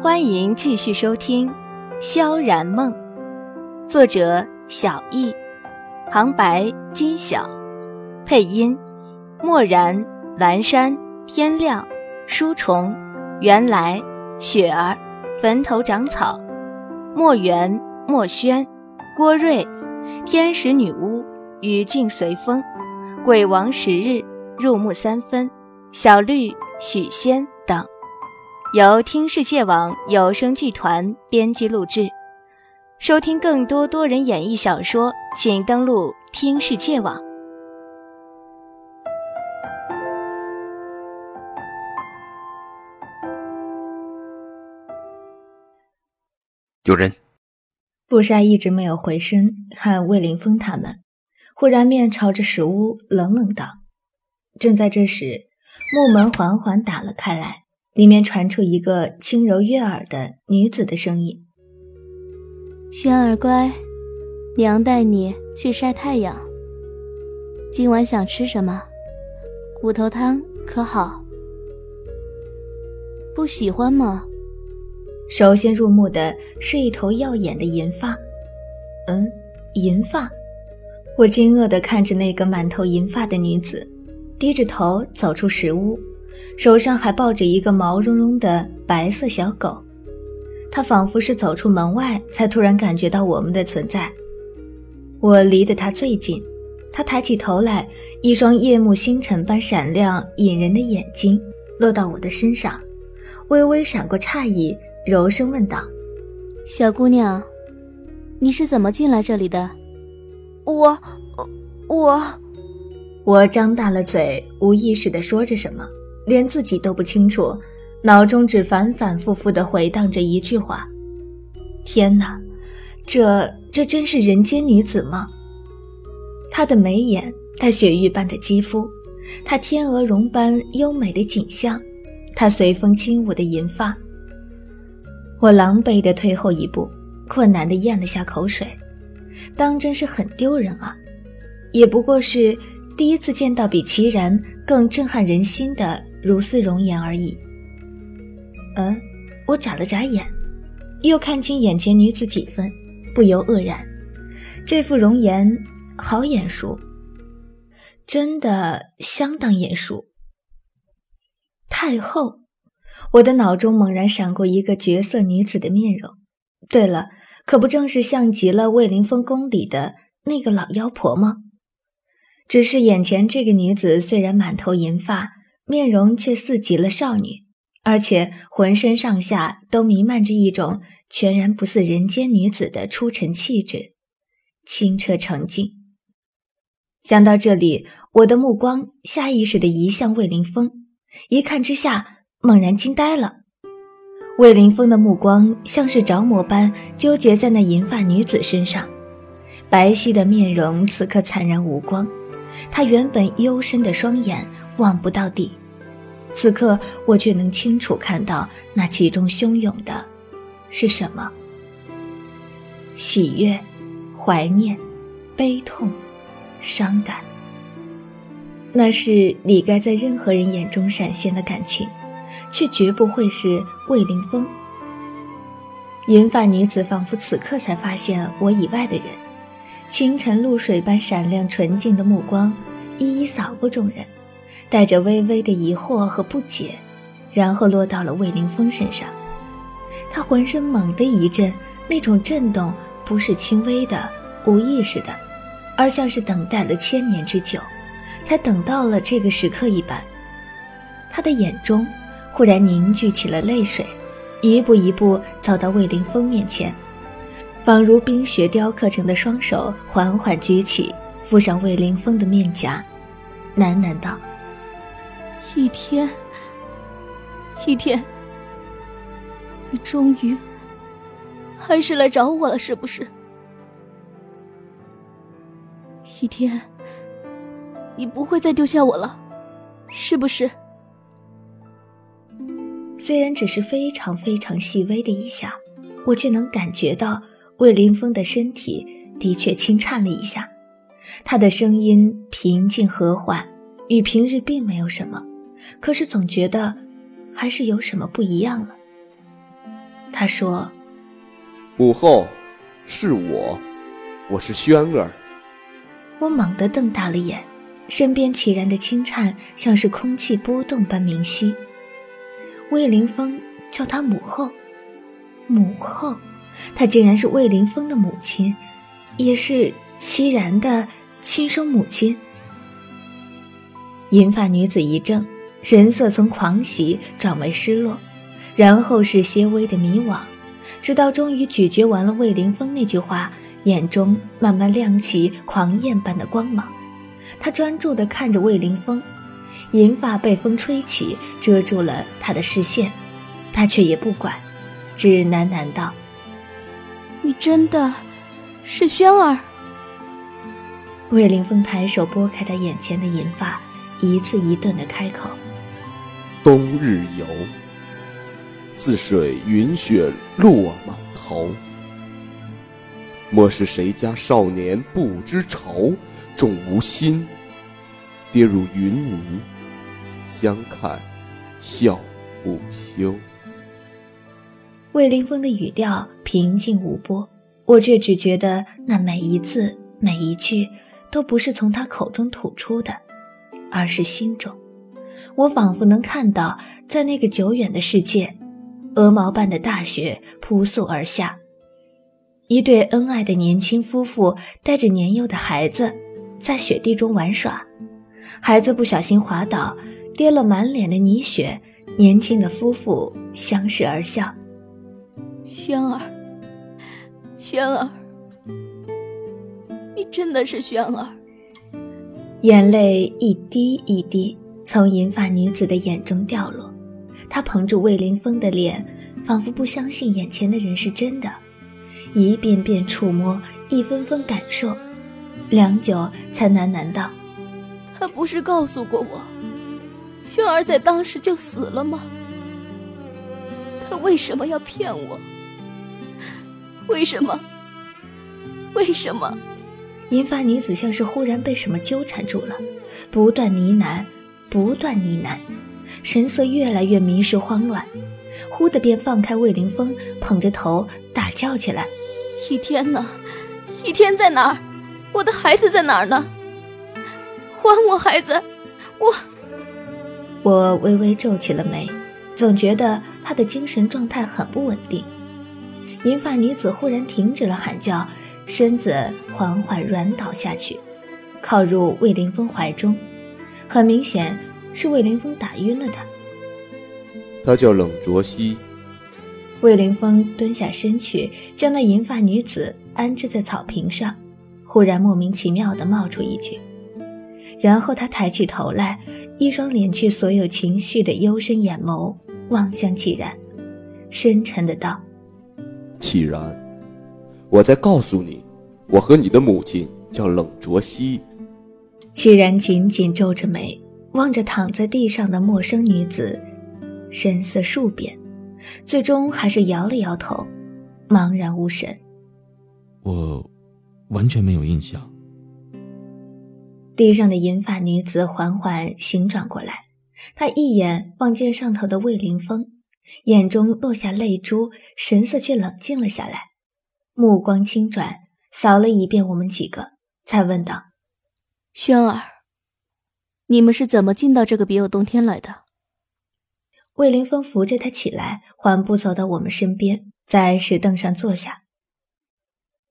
欢迎继续收听《萧然梦》，作者小易，旁白金晓，配音漠然、蓝山、天亮、书虫、原来、雪儿、坟头长草、墨园、墨轩、郭瑞、天使女巫、雨静随风、鬼王十日、入木三分、小绿、许仙。由听世界网有声剧团编辑录制。收听更多多人演绎小说，请登录听世界网。有人。布莎一直没有回身看魏凌峰他们，忽然面朝着石屋冷冷道：“正在这时，木门缓缓打了开来。”里面传出一个轻柔悦耳的女子的声音：“轩儿乖，娘带你去晒太阳。今晚想吃什么？骨头汤可好？不喜欢吗？”首先入目的是一头耀眼的银发。嗯，银发。我惊愕地看着那个满头银发的女子，低着头走出石屋。手上还抱着一个毛茸茸的白色小狗，他仿佛是走出门外才突然感觉到我们的存在。我离得他最近，他抬起头来，一双夜幕星辰般闪亮引人的眼睛落到我的身上，微微闪过诧异，柔声问道：“小姑娘，你是怎么进来这里的？”我，我，我张大了嘴，无意识地说着什么。连自己都不清楚，脑中只反反复复地回荡着一句话：“天哪，这这真是人间女子吗？”她的眉眼，她雪玉般的肌肤，她天鹅绒般优美的景象，她随风轻舞的银发。我狼狈地退后一步，困难地咽了下口水，当真是很丢人啊！也不过是第一次见到比齐然更震撼人心的。如丝容颜而已。嗯，我眨了眨眼，又看清眼前女子几分，不由愕然。这副容颜好眼熟，真的相当眼熟。太后，我的脑中猛然闪过一个绝色女子的面容。对了，可不正是像极了魏凌风宫里的那个老妖婆吗？只是眼前这个女子虽然满头银发。面容却似极了少女，而且浑身上下都弥漫着一种全然不似人间女子的出尘气质，清澈澄净。想到这里，我的目光下意识地移向魏凌风，一看之下，猛然惊呆了。魏凌风的目光像是着魔般纠结在那银发女子身上，白皙的面容此刻惨然无光，她原本幽深的双眼望不到底。此刻我却能清楚看到那其中汹涌的，是什么？喜悦、怀念、悲痛、伤感。那是你该在任何人眼中闪现的感情，却绝不会是魏凌风。银发女子仿佛此刻才发现我以外的人，清晨露水般闪亮纯净的目光，一一扫过众人。带着微微的疑惑和不解，然后落到了魏凌风身上。他浑身猛地一震，那种震动不是轻微的、无意识的，而像是等待了千年之久，才等到了这个时刻一般。他的眼中忽然凝聚起了泪水，一步一步走到魏凌风面前，仿如冰雪雕刻成的双手缓缓举起，附上魏凌风的面颊，喃喃道。一天，一天，你终于还是来找我了，是不是？一天，你不会再丢下我了，是不是？虽然只是非常非常细微的一下，我却能感觉到魏凌风的身体的确轻颤了一下，他的声音平静和缓，与平日并没有什么。可是总觉得，还是有什么不一样了。他说：“母后，是我，我是轩儿。”我猛地瞪大了眼，身边齐然的轻颤像是空气波动般明晰。魏凌风叫她母后，母后，她竟然是魏凌风的母亲，也是齐然的亲生母亲。银发女子一怔，神色从狂喜转为失落，然后是些微的迷惘，直到终于咀嚼完了魏凌风那句话。眼中慢慢亮起狂焰般的光芒，他专注地看着魏凌风，银发被风吹起，遮住了他的视线，他却也不管，只喃喃道：“你真的是轩儿。”魏凌风抬手拨开他眼前的银发，一字一顿地开口：“冬日游，似水云雪落满头。”莫是谁家少年不知愁，重无心，跌入云泥，相看笑不休。魏凌风的语调平静无波，我却只觉得那每一字每一句都不是从他口中吐出的，而是心中。我仿佛能看到，在那个久远的世界，鹅毛般的大雪扑簌而下。一对恩爱的年轻夫妇带着年幼的孩子，在雪地中玩耍。孩子不小心滑倒，跌了满脸的泥雪。年轻的夫妇相视而笑。轩儿，轩儿，你真的是轩儿。眼泪一滴一滴从银发女子的眼中掉落，她捧着魏凌风的脸，仿佛不相信眼前的人是真的。一遍遍触摸，一分分感受，良久才喃喃道：“他不是告诉过我，轩儿在当时就死了吗？他为什么要骗我？为什么？为什么？”银发女子像是忽然被什么纠缠住了，不断呢喃，不断呢喃，神色越来越迷失慌乱，忽的便放开魏凌风，捧着头大叫起来。一天呢？一天在哪儿？我的孩子在哪儿呢？还我孩子！我……我微微皱起了眉，总觉得他的精神状态很不稳定。银发女子忽然停止了喊叫，身子缓缓软倒下去，靠入魏凌风怀中。很明显是魏凌风打晕了他。他叫冷卓熙。魏凌风蹲下身去，将那银发女子安置在草坪上，忽然莫名其妙地冒出一句，然后他抬起头来，一双敛去所有情绪的幽深眼眸望向启然，深沉的道：“启然，我在告诉你，我和你的母亲叫冷卓熙。”启然紧紧皱着眉，望着躺在地上的陌生女子，神色数变。最终还是摇了摇头，茫然无神。我完全没有印象。地上的银发女子缓缓醒转过来，她一眼望见上头的魏凌风，眼中落下泪珠，神色却冷静了下来，目光轻转，扫了一遍我们几个，才问道：“轩儿，你们是怎么进到这个别有洞天来的？”魏凌风扶着他起来，缓步走到我们身边，在石凳上坐下。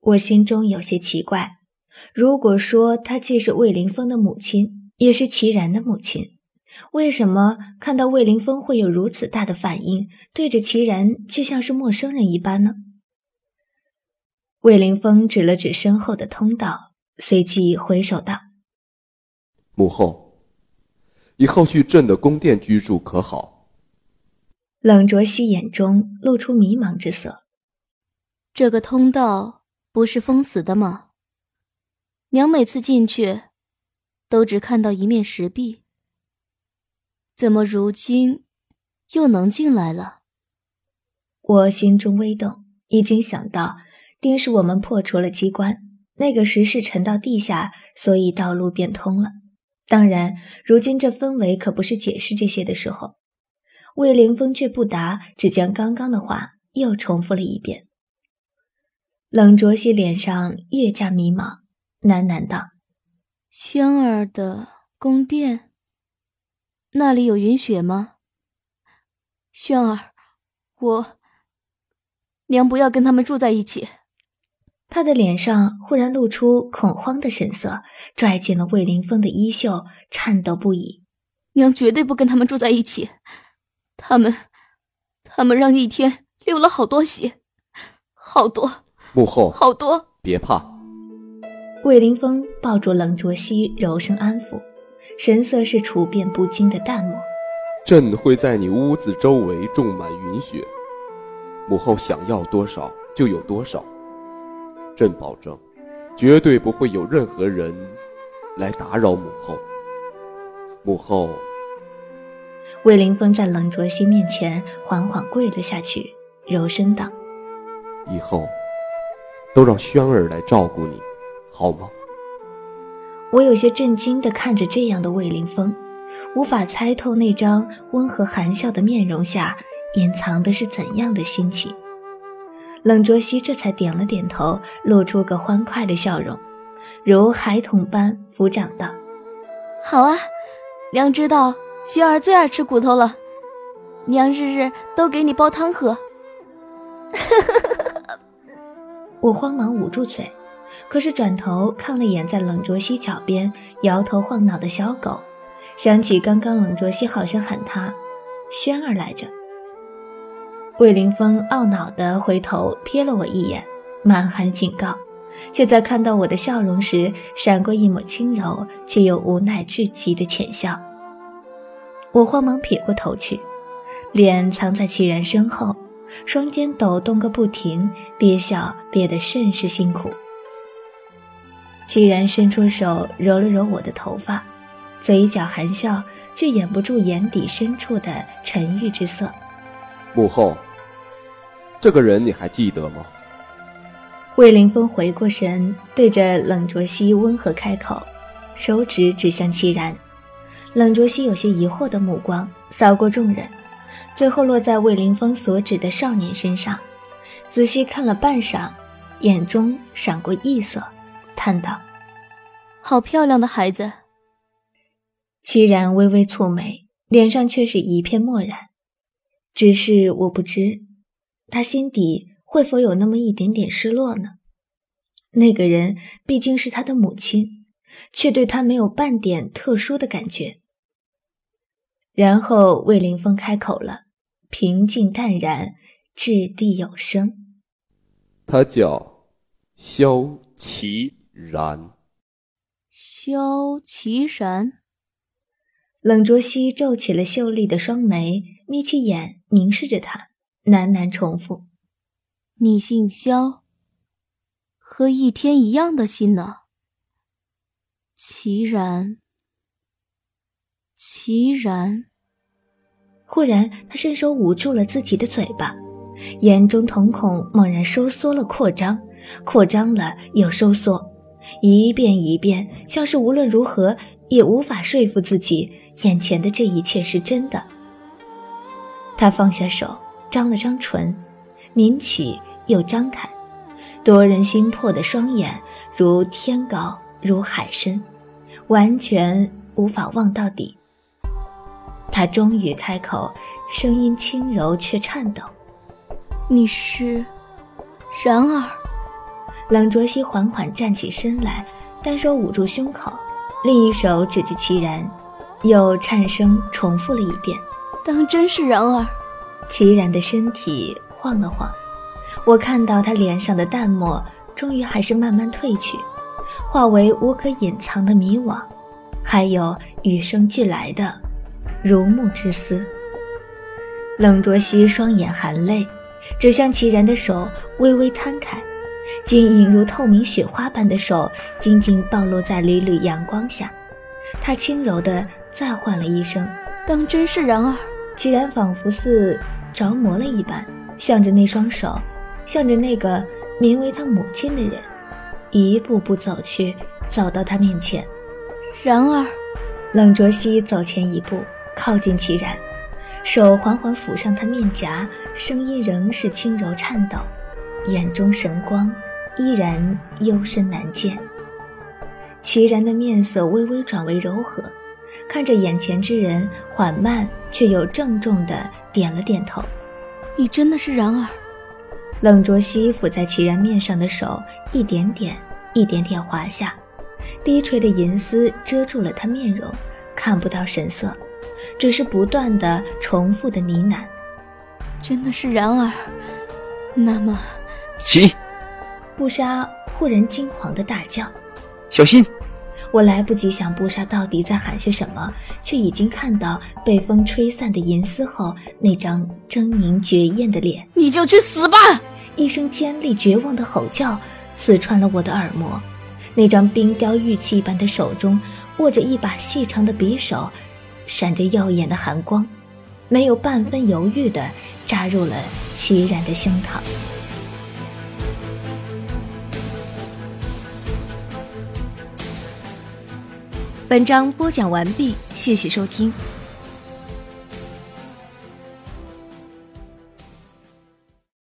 我心中有些奇怪，如果说她既是魏凌风的母亲，也是齐然的母亲，为什么看到魏凌风会有如此大的反应，对着齐然却像是陌生人一般呢？魏凌风指了指身后的通道，随即回首道：“母后，以后去朕的宫殿居住可好？”冷卓熙眼中露出迷茫之色。这个通道不是封死的吗？娘每次进去，都只看到一面石壁，怎么如今又能进来了？我心中微动，已经想到，定是我们破除了机关，那个石室沉到地下，所以道路变通了。当然，如今这氛围可不是解释这些的时候。魏凌风却不答，只将刚刚的话又重复了一遍。冷卓熙脸上越加迷茫，喃喃道：“轩儿的宫殿，那里有云雪吗？轩儿，我娘不要跟他们住在一起。”他的脸上忽然露出恐慌的神色，拽紧了魏凌风的衣袖，颤抖不已。娘绝对不跟他们住在一起，他们，他们让一天流了好多血，好多。幕后好多，别怕。魏凌风抱住冷卓熙，柔声安抚，神色是处变不惊的淡漠。朕会在你屋子周围种满云雪，母后想要多少就有多少。朕保证，绝对不会有任何人来打扰母后。母后，魏凌风在冷卓熙面前缓缓跪了下去，柔声道：“以后都让轩儿来照顾你，好吗？”我有些震惊地看着这样的魏凌风，无法猜透那张温和含笑的面容下隐藏的是怎样的心情。冷卓西这才点了点头，露出个欢快的笑容，如孩童般抚掌道：“好啊。”娘知道轩儿最爱吃骨头了，娘日日都给你煲汤喝。我慌忙捂住嘴，可是转头看了眼在冷卓西脚边摇头晃脑的小狗，想起刚刚冷卓西好像喊他“轩儿”来着。魏凌风懊恼地回头瞥了我一眼，满含警告，却在看到我的笑容时，闪过一抹轻柔却又无奈至极的浅笑。我慌忙撇过头去，脸藏在齐然身后，双肩抖动个不停，憋笑憋得甚是辛苦。齐然伸出手揉了揉我的头发，嘴角含笑，却掩不住眼底深处的沉郁之色。母后，这个人你还记得吗？魏凌风回过神，对着冷卓熙温和开口，手指指向齐然。冷卓熙有些疑惑的目光扫过众人，最后落在魏凌风所指的少年身上，仔细看了半晌，眼中闪过异色，叹道：“好漂亮的孩子。”齐然微微蹙眉，脸上却是一片漠然。只是我不知，他心底会否有那么一点点失落呢？那个人毕竟是他的母亲。却对他没有半点特殊的感觉。然后魏凌风开口了，平静淡然，掷地有声：“他叫萧齐然。”萧齐然。冷卓熙皱起了秀丽的双眉，眯起眼凝视着他，喃喃重复：“你姓萧，和一天一样的姓呢。”齐然，齐然。忽然，他伸手捂住了自己的嘴巴，眼中瞳孔猛然收缩了，扩张，扩张了又收缩，一遍一遍，像是无论如何也无法说服自己，眼前的这一切是真的。他放下手，张了张唇，抿起又张开，夺人心魄的双眼，如天高。如海深，完全无法望到底。他终于开口，声音轻柔却颤抖：“你是然儿。”冷卓熙缓缓站起身来，单手捂住胸口，另一手指着齐然，又颤声重复了一遍：“当真是然儿。”齐然的身体晃了晃，我看到他脸上的淡漠，终于还是慢慢褪去。化为无可隐藏的迷惘，还有与生俱来的如沐之思。冷卓熙双眼含泪，指向齐然的手微微摊开，晶莹如透明雪花般的手紧紧暴露在缕缕阳光下。他轻柔地再唤了一声：“当真是然儿。”齐然仿佛似着魔了一般，向着那双手，向着那个名为他母亲的人。一步步走去，走到他面前。然而，冷卓熙走前一步，靠近齐然，手缓缓抚上他面颊，声音仍是轻柔颤抖，眼中神光依然幽深难见。齐然的面色微微转为柔和，看着眼前之人，缓慢却又郑重地点了点头。你真的是然儿。冷卓熙抚在齐然面上的手一点点、一点点滑下，低垂的银丝遮住了他面容，看不到神色，只是不断的重复的呢喃：“真的是然儿。”那么，起！布莎忽然惊惶的大叫：“小心！”我来不及想布莎到底在喊些什么，却已经看到被风吹散的银丝后那张狰狞绝艳的脸。你就去死吧！一声尖利绝望的吼叫刺穿了我的耳膜。那张冰雕玉砌般的手中握着一把细长的匕首，闪着耀眼的寒光，没有半分犹豫地扎入了齐然的胸膛。本章播讲完毕，谢谢收听。